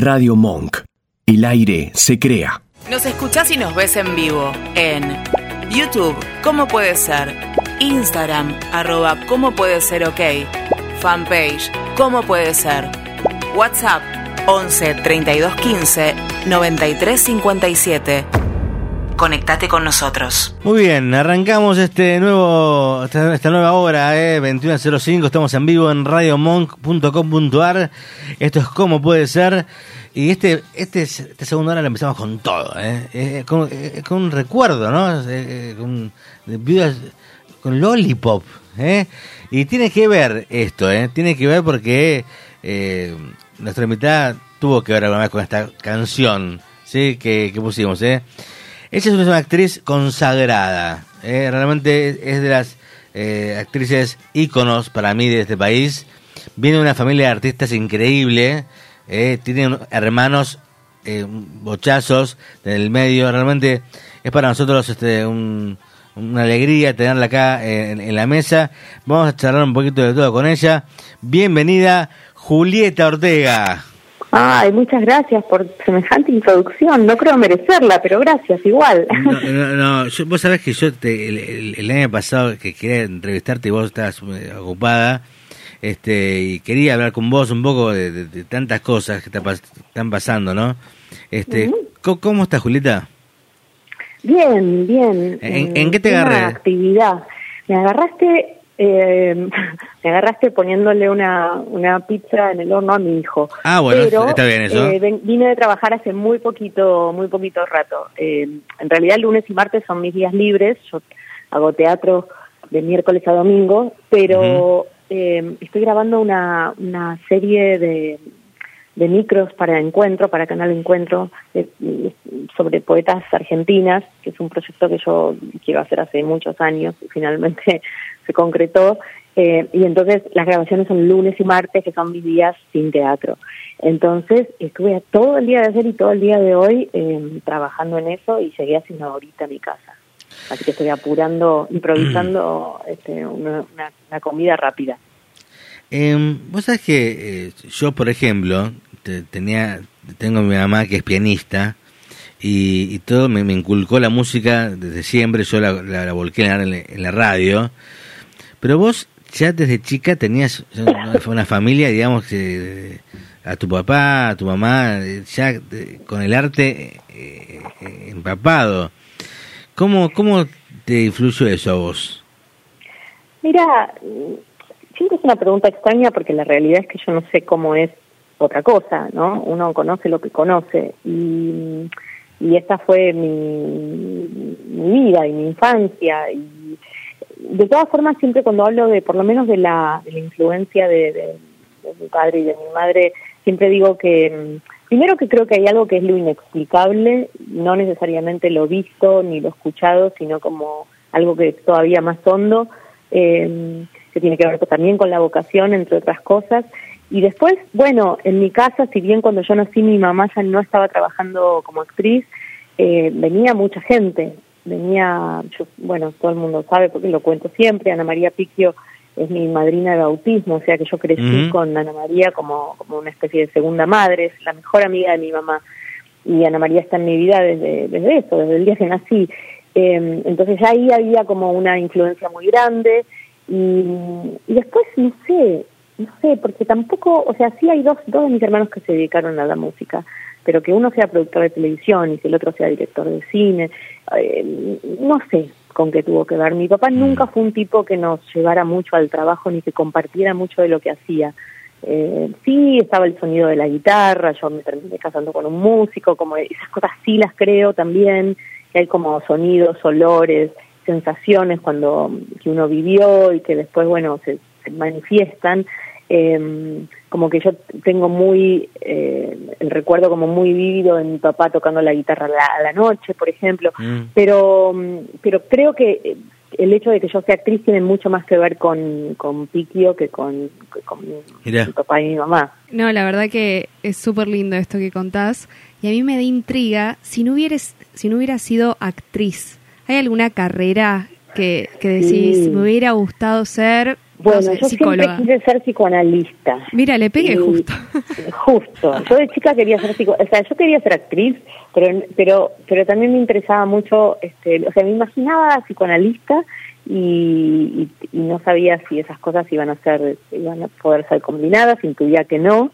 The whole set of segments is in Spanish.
Radio Monk. El aire se crea. Nos escuchás y nos ves en vivo en YouTube, ¿cómo puede ser? Instagram, arroba, ¿cómo puede ser ok? Fanpage, ¿cómo puede ser? WhatsApp, 11 32 15 93 57. Conectate con nosotros. Muy bien, arrancamos este nuevo, esta, nueva hora, eh, 21.05, estamos en vivo en radiomonk.com.ar, esto es como puede ser, y este, este, esta segunda hora la empezamos con todo, eh, eh, con, eh, con un recuerdo, ¿no? Eh, con, de viudas- con Lollipop, ¿eh? Y tiene que ver esto, ¿eh? Tiene que ver porque eh, nuestra invitada tuvo que ver alguna vez con esta canción, ¿sí? Que, que pusimos, ¿eh? Ella es una actriz consagrada, ¿eh? realmente es de las eh, actrices íconos para mí de este país. Viene de una familia de artistas increíble, ¿eh? tiene hermanos eh, bochazos del medio, realmente es para nosotros este, un- una alegría tenerla acá en, en la mesa. Vamos a charlar un poquito de todo con ella. Bienvenida, Julieta Ortega. Ay, muchas gracias por semejante introducción. No creo merecerla, pero gracias igual. No, no, no, yo- vos sabés que yo te- el, el- año pasado que quería entrevistarte y vos estabas eh, ocupada, este, y quería hablar con vos un poco de, de- de tantas cosas que te están pasando, ¿no? Este, ¿cómo, cómo estás, Julieta? Bien, bien. ¿En- Eh, en qué te agarré? actividad. Me agarraste, eh, me agarraste poniéndole una, una pizza en el horno a mi hijo. Ah, bueno, Pero, está bien eso. eh, vine de trabajar hace muy poquito, muy poquito rato. Eh, en realidad lunes y martes son mis días libres. Yo hago teatro de miércoles a domingo, pero eh, estoy grabando una, una serie de de micros para Encuentro, para Canal Encuentro, de- de- sobre poetas argentinas, que es un proyecto que yo quiero hacer hace muchos años y finalmente se concretó. Eh, y entonces las grabaciones son lunes y martes, que son mis días sin teatro. Entonces estuve todo el día de ayer y todo el día de hoy eh, trabajando en eso y llegué haciendo ahorita a mi casa. Así que estoy apurando, improvisando este, una, una- una comida rápida. Eh, vos sabés que eh, yo, por ejemplo, te- tenía, tengo mi mamá que es pianista y, y todo me, me inculcó la música desde siempre, yo la, la, la volqué en la, en la radio, pero vos ya desde chica tenías una, familia, digamos, que a tu papá, a tu mamá, eh, ya eh, con el arte eh, empapado. ¿Cómo, ¿Cómo te influyó eso a vos? Mira, mm, siempre es una pregunta extraña porque la realidad es que yo no sé cómo es otra cosa, ¿no? Uno conoce lo que conoce y, y esta fue mi, mi vida y mi infancia y de todas formas siempre cuando hablo de por lo menos de la, influencia de, de- de mi padre y de mi madre siempre digo que mm, primero que creo que hay algo que es lo inexplicable no necesariamente lo visto ni lo escuchado sino como algo que es todavía más hondo eh, que tiene que ver también con la vocación entre otras cosas. Y después bueno en mi casa si bien cuando yo nací mi mamá ya no estaba trabajando como actriz eh, venía mucha gente venía, yo, bueno, todo el mundo sabe porque lo cuento siempre, Ana María Picchio es mi madrina de bautismo, o sea que yo crecí con Ana María como, como una especie de segunda madre, es la mejor amiga de mi mamá. Y Ana María está en mi vida desde, desde eso, desde el día que nací. Eh, entonces ahí había como una influencia muy grande y, y después no sé, no sé, porque tampoco, o sea, sí hay dos, dos de mis hermanos que se dedicaron a la música, pero que uno sea productor de televisión y que el otro sea director de cine, eh, no sé con qué tuvo que ver. Mi papá nunca fue un tipo que nos llevara mucho al trabajo ni que compartiera mucho de lo que hacía. Eh, sí, estaba el sonido de la guitarra, yo me terminé casando con un músico, como esas cosas sí las creo también, que hay como sonidos, olores, sensaciones cuando que uno vivió y que después, bueno, se, se manifiestan. Eh, como que yo tengo muy eh, el recuerdo como muy vívido de mi papá tocando la guitarra a la, noche, por ejemplo, Mm. pero mm, pero creo que eh, el hecho de que yo sea actriz tiene mucho más que ver con, con Piquio que con, que con mi, Mirá. mi papá y mi mamá. No, la verdad que es súper lindo esto que contás. Y a mí me da intriga si no hubieras, si no hubieras sido actriz. ¿Hay alguna carrera que, que decís, Sí. me hubiera gustado ser, Bueno, sé, yo psicóloga. siempre quise ser psicoanalista. Mira, le pegué Y- justo. Justo. Yo de chica quería ser psico, o sea, yo quería ser actriz, pero pero pero también me interesaba mucho, este, o sea, me imaginaba psicoanalista y, y, y no sabía si esas cosas iban a ser, iban a poder ser combinadas, intuía que no.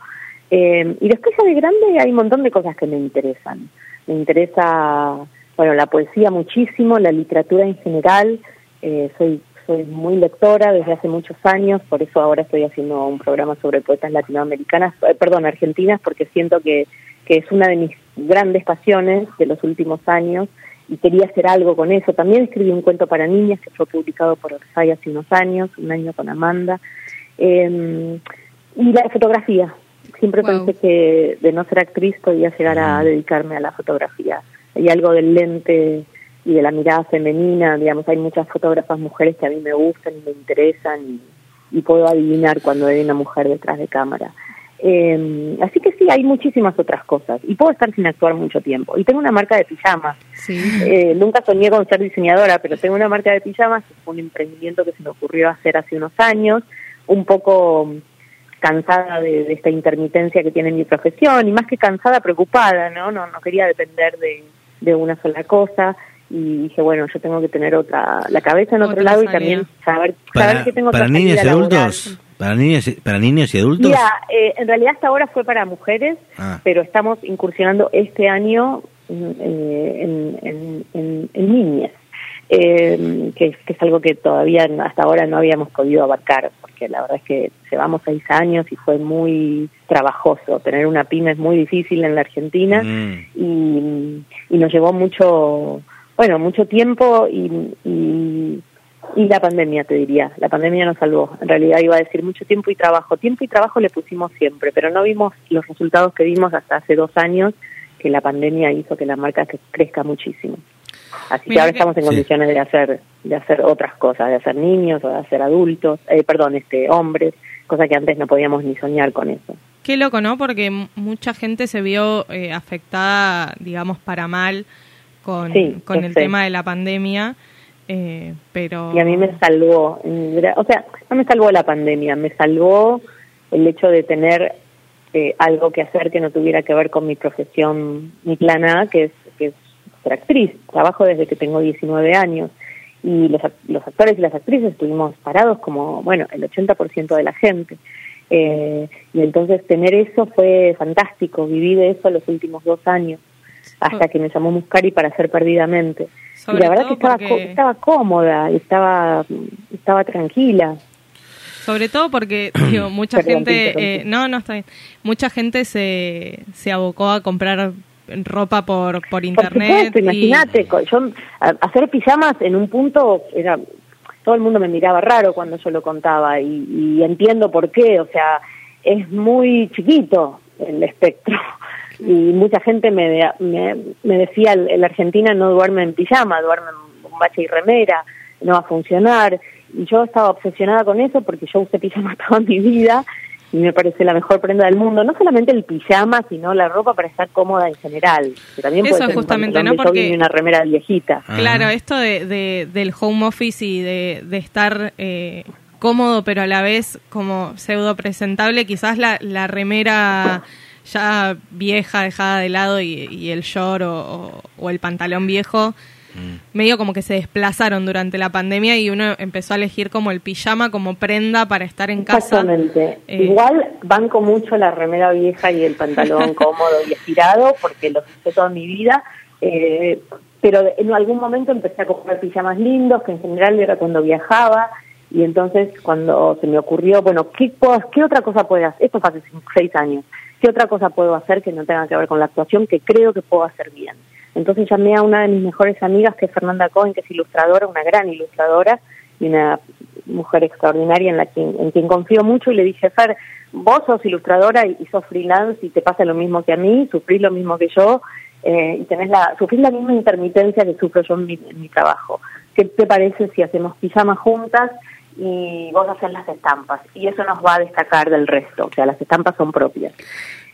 Eh, y después ya de grande hay un montón de cosas que me interesan. Me interesa, bueno, la poesía muchísimo, la literatura en general. Eh, soy soy muy lectora desde hace muchos años, por eso ahora estoy haciendo un programa sobre poetas latinoamericanas, eh, perdón, argentinas, porque siento que, que es una de mis grandes pasiones de los últimos años y quería hacer algo con eso. También escribí un cuento para niñas que fue publicado por Orsay hace unos años, un año con Amanda. Eh, y la fotografía. Siempre Wow. pensé que de no ser actriz podía llegar a dedicarme a la fotografía. Hay algo del lente y de la mirada femenina, digamos, hay muchas fotógrafas mujeres que a mí me gustan y me interesan y, y puedo adivinar cuando hay una mujer detrás de cámara. Eh, así que sí, hay muchísimas otras cosas y puedo estar sin actuar mucho tiempo. Y tengo una marca de pijamas. Sí. Eh, nunca soñé con ser diseñadora, pero tengo una marca de pijamas, que fue un emprendimiento que se me ocurrió hacer hace unos años, un poco cansada de, de esta intermitencia que tiene mi profesión y más que cansada, preocupada, ¿no? No, no quería depender de, de una sola cosa y dije, bueno, yo tengo que tener otra la cabeza en otro Otra lado y también saber, Para, saber que tengo para otra niños y laboral. adultos. Para niños, y- para niños y adultos. Mira, eh, en realidad hasta ahora fue para mujeres, Ah. pero estamos incursionando este año mm, eh, en, en, en, en niñas, eh, que, es- que es algo que todavía hasta ahora no habíamos podido abarcar, porque la verdad es que llevamos seis años y fue muy trabajoso. Tener una pyme es muy difícil en la Argentina Mm. y, y nos llevó mucho, bueno, mucho tiempo y, y, y la pandemia, te diría. La pandemia nos salvó. En realidad iba a decir mucho tiempo y trabajo. Tiempo y trabajo le pusimos siempre, pero no vimos los resultados que vimos hasta hace dos años que la pandemia hizo que la marca crezca muchísimo. Así que ahora que- estamos en Sí. condiciones de hacer de hacer otras cosas, de hacer niños o de hacer adultos, eh, perdón, este hombres, cosa que antes no podíamos ni soñar con eso. Qué loco, ¿no? Porque mucha gente se vio eh, afectada, digamos, para mal con, Sí, con yo el sé. tema de la pandemia, eh, pero... Y a mí me salvó, o sea, no me salvó la pandemia, me salvó el hecho de tener eh, algo que hacer que no tuviera que ver con mi profesión, mi plan A, que es, que es ser actriz. Trabajo desde que tengo 19 años y los, los actores y las actrices estuvimos parados como, bueno, el 80% de la gente. Eh, y entonces tener eso fue fantástico, viví de eso los últimos dos años, hasta que me llamó Muscari para hacer Perdidamente. Sobre y la verdad que estaba, porque- estaba cómoda, estaba, estaba tranquila. Sobre todo porque, digo, mucha Perdón, gente... eh, no, no está bien. Mucha gente se, se abocó a comprar ropa por, por internet. imagínate, yo hacer pijamas en un punto era todo el mundo me miraba raro cuando yo lo contaba y, y entiendo por qué, o sea, es muy chiquito el espectro y mucha gente me, de- me, me decía, el, el Argentina no duerme en pijama, duerme en bombacha y remera, no va a funcionar y yo estaba obsesionada con eso porque yo usé pijama toda mi vida y me parece la mejor prenda del mundo, no solamente el pijama, sino la ropa para estar cómoda en general, que también Eso puede ser un justamente, ¿no? Porque- y una remera viejita. Ah. Claro, esto de, de- del home office y de, de estar eh, cómodo, pero a la vez como pseudo presentable, quizás la, la remera ya vieja, dejada de lado y, y el short o, o- o el pantalón viejo, medio como que se desplazaron durante la pandemia y uno empezó a elegir como el pijama como prenda para estar en casa. Exactamente. Eh, Igual banco mucho la remera vieja y el pantalón cómodo y estirado porque los usé toda mi vida. eh, pero en algún momento empecé a comprar pijamas lindos, que en general era cuando viajaba. Y entonces cuando se me ocurrió, bueno, ¿qué, puedo- qué otra cosa puedo hacer? Esto fue hace seis años. ¿Qué otra cosa puedo hacer que no tenga que ver con la actuación que creo que puedo hacer bien? Entonces llamé a una de mis mejores amigas, que es Fernanda Cohen, que es ilustradora, una gran ilustradora y una mujer extraordinaria en la quien, en quien confío mucho y le dije, Fer, vos sos ilustradora y, y sos freelance y te pasa lo mismo que a mí, sufrís lo mismo que yo eh, y tenés la, sufrís la misma intermitencia que sufro yo en mi, en mi trabajo. ¿Qué te parece si hacemos pijamas juntas y vos haces las estampas? Y eso nos va a destacar del resto, o sea, las estampas son propias.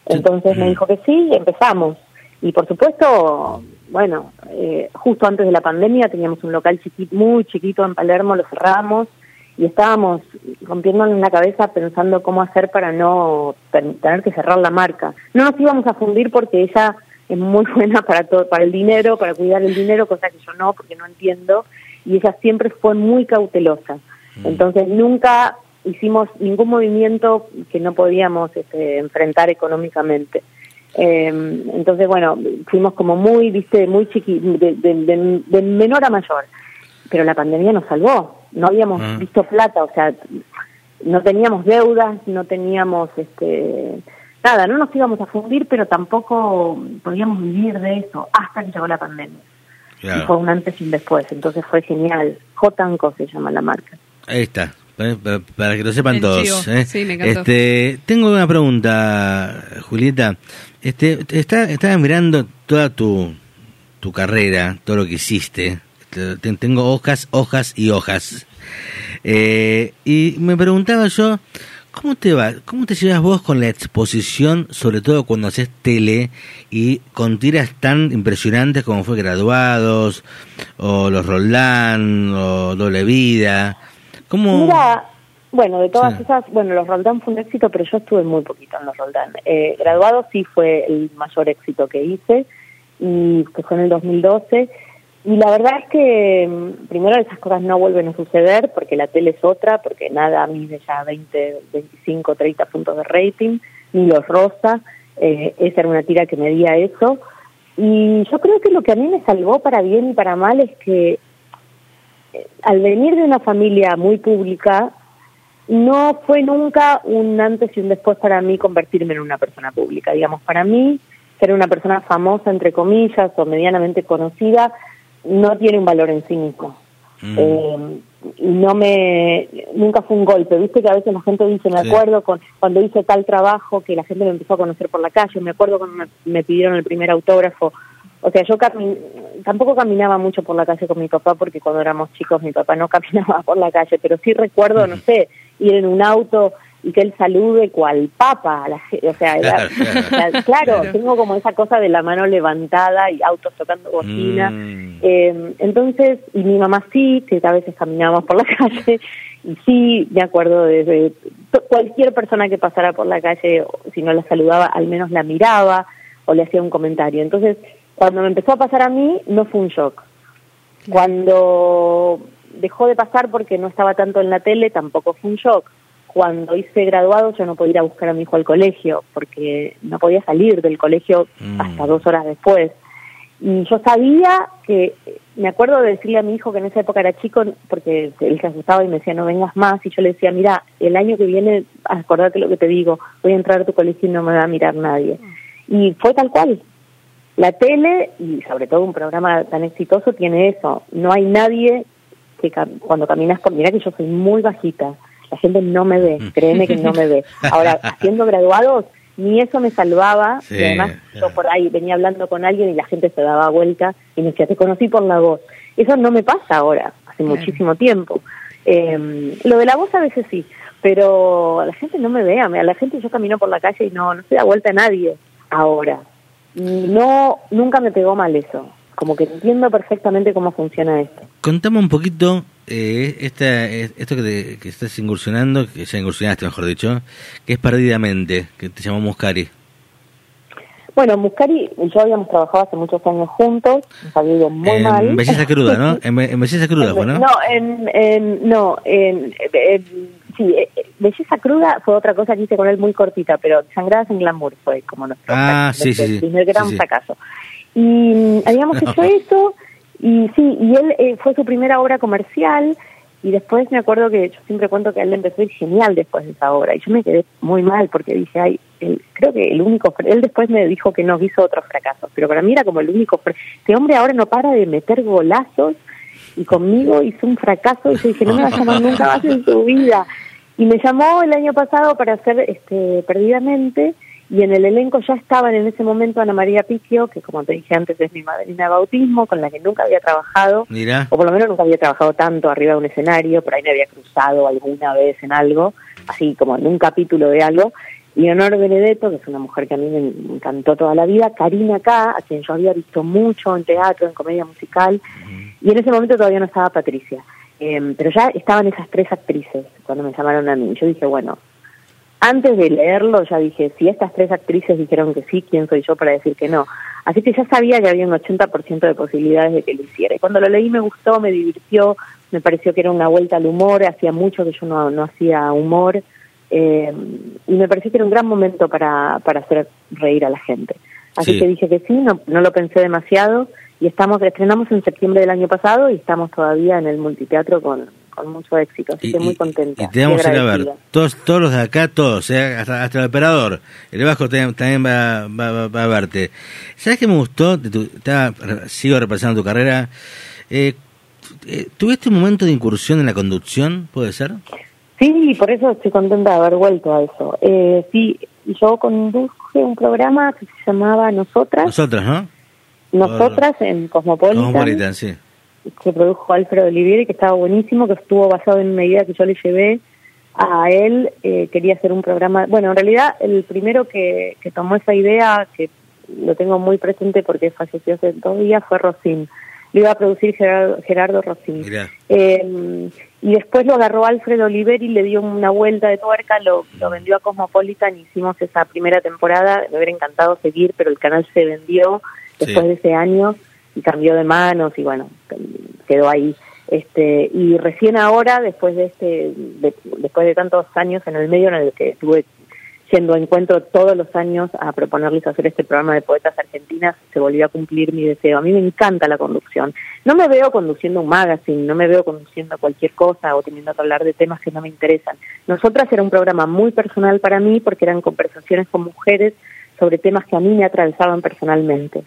Entonces me dijo que sí empezamos. Y por supuesto, bueno, eh, justo antes de la pandemia teníamos un local chiqui- muy chiquito en Palermo, lo cerramos y y estábamos rompiéndonos la cabeza pensando cómo hacer para no tener que cerrar la marca. No nos íbamos a fundir porque ella es muy buena para todo, para el dinero, para cuidar el dinero, cosa que yo no, porque no entiendo, y ella siempre fue muy cautelosa. Mm. Entonces nunca hicimos ningún movimiento que no podíamos este, enfrentar económicamente. Eh, entonces, bueno, fuimos como muy, viste, muy chiqui, de, de, menor a mayor. Pero la pandemia nos salvó. No habíamos ah. visto plata, o sea, no teníamos deudas, no teníamos, este, nada, no nos íbamos a fundir, pero tampoco podíamos vivir de eso hasta que llegó la pandemia. Y fue un antes y un después, entonces fue genial. Jotanco se llama la marca. Ahí está, para, que lo sepan todos. ¿eh? Este, tengo una pregunta, Julieta. Este, está, estaba mirando toda tu, tu carrera, todo lo que hiciste. Tengo hojas, hojas y hojas. Eh, y me preguntaba yo, ¿cómo te va? ¿Cómo te llevas vos con la exposición, sobre todo cuando haces tele y con tiras tan impresionantes como fue Graduados, o Los Roldán, o Doble Vida? ¿Cómo? Mira, bueno, de todas esas, bueno, los Roldán fue un éxito, pero yo estuve muy poquito en los Roldán. Eh, graduado sí fue el mayor éxito que hice, y que fue en el 2012. Y la verdad es que, mm, primero, esas cosas no vuelven a suceder, porque la tele es otra, porque nada mide ya 20, 25, 30 puntos de rating, ni los rosa. Eh, esa era una tira que medía eso. Y yo creo que lo que a mí me salvó para bien y para mal es que al venir de una familia muy pública, no fue nunca un antes y un después para mí convertirme en una persona pública. Digamos, para mí, ser una persona famosa, entre comillas, o medianamente conocida, no tiene un valor en sí mismo. Mm. Eh, no me nunca fue un golpe viste que a veces la gente dice me acuerdo con cuando hice tal trabajo que la gente me empezó a conocer por la calle me acuerdo cuando me pidieron el primer autógrafo o sea, yo tampoco caminaba mucho por la calle con mi papá porque cuando éramos chicos mi papá no caminaba por la calle, pero sí recuerdo, no sé, ir en un auto y que él salude cual papa. La, o sea, claro, tengo como esa cosa de la mano levantada y autos tocando bocina. Mm. Eh, entonces, y mi mamá sí, que a veces caminábamos por la calle, y sí, me acuerdo de, cualquier persona que pasara por la calle, si no la saludaba, al menos la miraba o le hacía un comentario. Entonces, cuando me empezó a pasar a mí, no fue un shock. Cuando dejó de pasar porque no estaba tanto en la tele, tampoco fue un shock. Cuando hice graduado, yo no podía ir a buscar a mi hijo al colegio, porque no podía salir del colegio mm. hasta dos horas después. Y yo sabía que, me acuerdo de decirle a mi hijo que en esa época era chico, porque él se asustaba y me decía, no vengas más, y yo le decía, mira, el año que viene, acordate lo que te digo, voy a entrar a tu colegio y no me va a mirar nadie. Y fue tal cual, la tele, y sobre todo un programa tan exitoso, tiene eso. No hay nadie que cuando caminas por... Mira que yo soy muy bajita. La gente no me ve, créeme que no me ve. Ahora, haciendo graduados, ni eso me salvaba. y además, yo por ahí venía hablando con alguien y la gente se daba vuelta y me decía, te conocí por la voz. Eso no me pasa ahora, hace muchísimo tiempo. Eh, lo de la voz a veces sí, pero la gente no me ve. A la gente yo camino por la calle y no, no se da vuelta a nadie ahora no, nunca me pegó mal eso. Como que entiendo perfectamente cómo funciona esto. Contame un poquito eh, esta, esto que, que, estás incursionando, que ya incursionaste, mejor dicho, que es Perdidamente, que te llamó Muscari. Bueno, Muscari y yo habíamos trabajado hace muchos años juntos, nos había ido muy en mal. Belleza cruda, ¿no? En, belleza cruda, ¿no? No, en, en, no, en, sí, eh, eh, belleza cruda fue otra cosa que hice con él muy cortita, pero Sangradas en Glamour fue como nuestro ah, sí, sí, primer gran fracaso. Y mm, habíamos hecho eso, y sí, y él eh, fue su primera obra comercial, y después me acuerdo que yo siempre cuento que a él le empezó a ir genial después de esa obra, y yo me quedé muy mal porque dije, ay, creo que el único, él después me dijo que no hizo otros fracasos, pero para mí era como el único, este hombre ahora no para de meter golazos, y conmigo hizo un fracaso y yo dije, no me va a llamar nunca más en su vida. Y me llamó el año pasado para hacer este, Perdidamente y en el elenco ya estaban en ese momento Ana María Piquio, que como te dije antes es mi madrina de bautismo, con la que nunca había trabajado, o por lo menos nunca había trabajado tanto arriba de un escenario, por ahí me había cruzado alguna vez en algo, así como en un capítulo de algo, Leonor Benedetto, que es una mujer que a mí me encantó toda la vida, Karina K, a quien yo había visto mucho en teatro, en comedia musical, y en ese momento todavía no estaba Patricia. Eh, pero ya estaban esas tres actrices cuando me llamaron a mí. Yo dije, bueno, antes de leerlo ya dije, si estas tres actrices dijeron que sí, ¿quién soy yo para decir que no? Así que ya sabía que había un 80% de posibilidades de que lo hiciera. Y cuando lo leí me gustó, me divirtió, me pareció que era una vuelta al humor, hacía mucho que yo no, no hacía humor, eh, y me pareció que era un gran momento para, para hacer reír a la gente. Así Sí. que dije que sí, no, no lo pensé demasiado, y estamos, estrenamos en septiembre del año pasado y estamos todavía en el multiteatro con, con mucho éxito, así Y, que muy contenta. y te vamos y a ir a ver. Todos, todos los de acá, todos, ¿eh? hasta, hasta el operador. El Vasco también, también va, va, va- va a verte. ¿Sabes qué me gustó? De tu- estaba- sigo repasando tu carrera. Eh, ¿Tuviste un momento de incursión en la conducción? ¿Puede ser? Sí, por eso estoy contenta de haber vuelto a eso. Eh, sí, yo conduje un programa que se llamaba Nosotras, Nosotras, ¿no? Nosotras en Cosmopolitan, Cosmopolitan, sí. que produjo Alfredo Olivieri, que estaba buenísimo, que estuvo basado en una idea que yo le llevé a él. eh, quería hacer un programa. Bueno, en realidad, el primero que, que tomó esa idea, que lo tengo muy presente porque falleció hace dos días, fue Rosín. Lo iba a producir Gerardo, Gerardo. Eh, y después lo agarró Alfredo Oliveri, le dio una vuelta de tuerca, lo, lo vendió a Cosmopolitan, hicimos esa primera temporada, me hubiera encantado seguir, pero el canal se vendió después Sí. de ese año y cambió de manos y bueno, quedó ahí. Este, y recién ahora, después de este, de- después de tantos años en el medio en el que estuve yendo a encuentro todos los años a proponerles hacer este programa de poetas argentinas, se volvió a cumplir mi deseo. A mí me encanta la conducción. No me veo conduciendo un magazine, no me veo conduciendo cualquier cosa o teniendo que hablar de temas que no me interesan. Nosotras era un programa muy personal para mí porque eran conversaciones con mujeres sobre temas que a mí me atravesaban personalmente.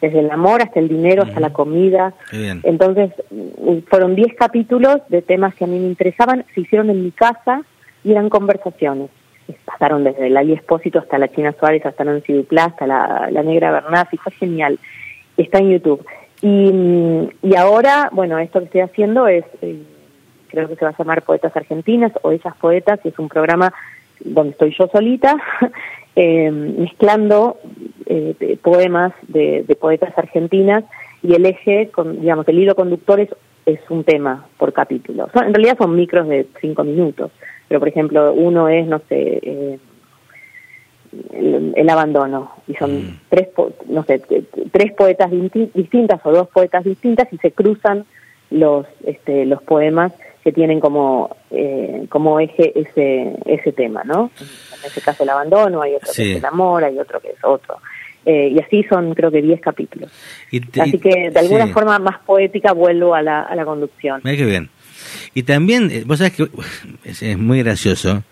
Desde el amor hasta el dinero, hasta la comida, Qué bien. entonces, mm, fueron 10 capítulos de temas que a mí me interesaban, se hicieron en mi casa y eran conversaciones. Pasaron desde Lali Espósito hasta la China Suárez, hasta Nancy Duplá, hasta la, la Negra Bernasi, fue genial. Está en YouTube. Y, mm, y ahora, bueno, esto que estoy haciendo es, eh, creo que se va a llamar Poetas Argentinas o Ellas Poetas, y es un programa donde estoy yo solita, eh, mezclando eh, poemas de, de poetas argentinas y el eje, con, digamos, el hilo conductor es, es un tema por capítulo. Son- en realidad son micros de cinco minutos, pero por ejemplo uno es, no sé, eh, el, el abandono y son Mm. tres, po- no sé, tres poetas distintas o dos poetas distintas y se cruzan los este, los poemas que tienen como eh, como eje ese ese tema, ¿no? En ese caso el abandono, hay otro Sí. que es el amor, hay otro que es otro. Eh, y así son creo que 10 capítulos. Y te- Así que de alguna sí. forma más poética vuelvo a la, a la conducción. Mira qué bien. Y también, eh, vos sabés que es, es muy gracioso,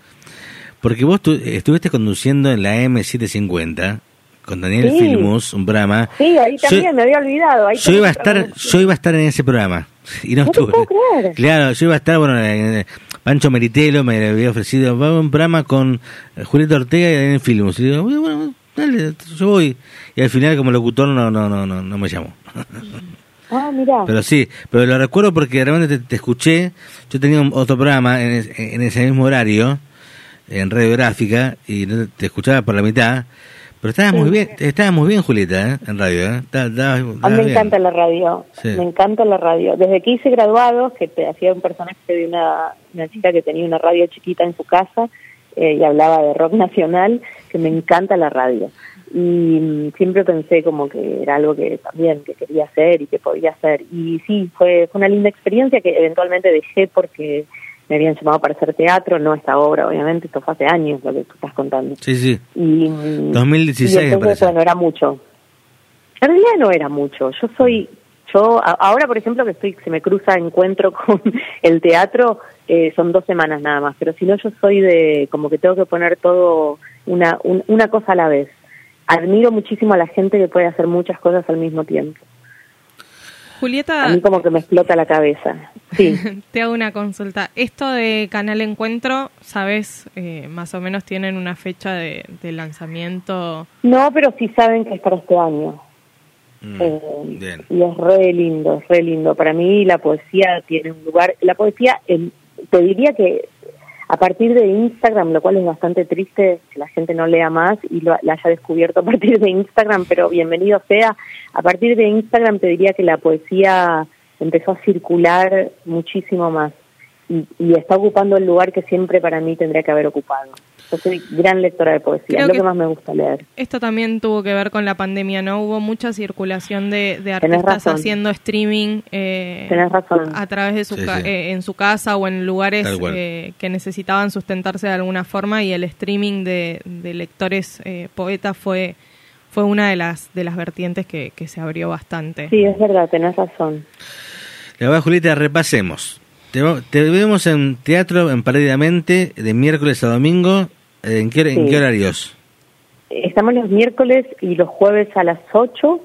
porque vos tu- estuviste conduciendo en la M750 con Daniel Sí. Filmus, un programa. Sí, ahí Yo- también me había olvidado. Ahí Yo iba a estar, yo iba a estar en ese programa y no, No te estuve. puedo creer. Claro, yo iba a estar, bueno, en- en- Pancho Meritelo me había ofrecido un programa con eh, Julieta Ortega y Daniel Filmus. Y digo, bueno, dale, yo voy. Y al final como locutor no no no no, no me llamó. Ah, mira. Pero sí, pero lo recuerdo porque realmente te, te escuché. Yo tenía un- otro programa en, es- en ese mismo horario, en radiográfica, y no te escuchaba por la mitad. Pero estabas muy bien, estabas muy bien, Julieta, ¿eh? en radio. ¿eh? Estabas- estabas- A mí me bien. encanta la radio, Sí. me encanta la radio. Desde que hice graduados, que te hacía un personaje de una, una chica que tenía una radio chiquita en su casa eh, y hablaba de rock nacional, que me encanta la radio. Y mm, siempre pensé como que era algo que también que quería hacer y que podía hacer. Y sí, fue, fue una linda experiencia que eventualmente dejé porque me habían llamado para hacer teatro, no esta obra, obviamente, esto fue hace años lo que tú estás contando. Sí, sí. Y, mm, 2016 y me entonces, parece. bueno, era mucho. En realidad no era mucho. Yo soy, yo a- ahora por ejemplo que estoy, se me cruza encuentro con el teatro, eh, son dos semanas nada más, pero si no yo soy de, como que tengo que poner todo una, un- una cosa a la vez. Admiro muchísimo a la gente que puede hacer muchas cosas al mismo tiempo. Julieta, A mí como que me explota la cabeza. Sí. te hago una consulta. Esto de Canal Encuentro, ¿sabes? Eh, más o menos tienen una fecha de, de lanzamiento. No, pero sí saben que es para este año. Mm, Eh, bien. y es re lindo, es re lindo. Para mí la poesía tiene un lugar, la poesía, en- te diría que a partir de Instagram, lo cual es bastante triste que la gente no lea más y lo, la haya descubierto a partir de Instagram, pero bienvenido sea. A partir de Instagram te diría que la poesía empezó a circular muchísimo más y, y está ocupando el lugar que siempre para mí tendría que haber ocupado. Yo soy gran lectora de poesía, Creo es lo que- que más me gusta leer. Esto también tuvo que ver con la pandemia, ¿no? Hubo mucha circulación de, artistas haciendo streaming eh, Tenés razón. a través de su Sí, ca- sí. eh, en su casa o en lugares eh, que necesitaban sustentarse de alguna forma y el streaming de, de lectores eh, poetas fue fue una de las de las vertientes que, que se abrió bastante. Sí, es verdad, tenés razón. La verdad, Julieta, repasemos. Te, vemos en teatro en Paradidamente de miércoles a domingo. ¿En qué, en Sí. qué horarios? Estamos los miércoles y los jueves a las 8,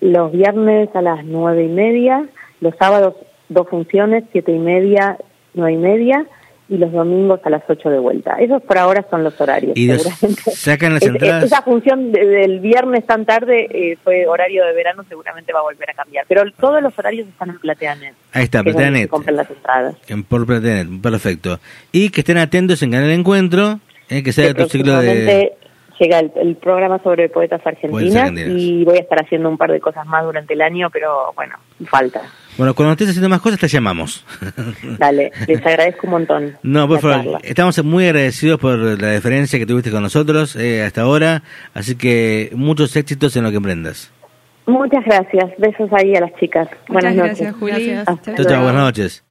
los viernes a las nueve y media, los sábados dos funciones, siete y media, nueve y media, y los domingos a las 8 de vuelta. Esos por ahora son los horarios. Y seguramente. sacan las Es- entradas. Esa función de- del viernes tan tarde eh, fue horario de verano, seguramente va a volver a cambiar. Pero todos los horarios están en Plateanet. Ahí está, Plateanet. compran las entradas. En por Plateanet, perfecto. Y que estén atentos en Canal Encuentro, eh, que sea que tu ciclo de... llega el, el programa sobre poetas argentinas y voy a estar haciendo un par de cosas más durante el año, pero bueno, falta. Bueno, cuando estés haciendo más cosas te llamamos. Dale, les agradezco un montón. No, por favor, charla. estamos muy agradecidos por la deferencia que tuviste con nosotros eh, hasta ahora, así que muchos éxitos en lo que emprendas. Muchas gracias. Besos ahí a las chicas. Muchas Buenas gracias, noches. Juli. Gracias. Hasta luego. buenas noches.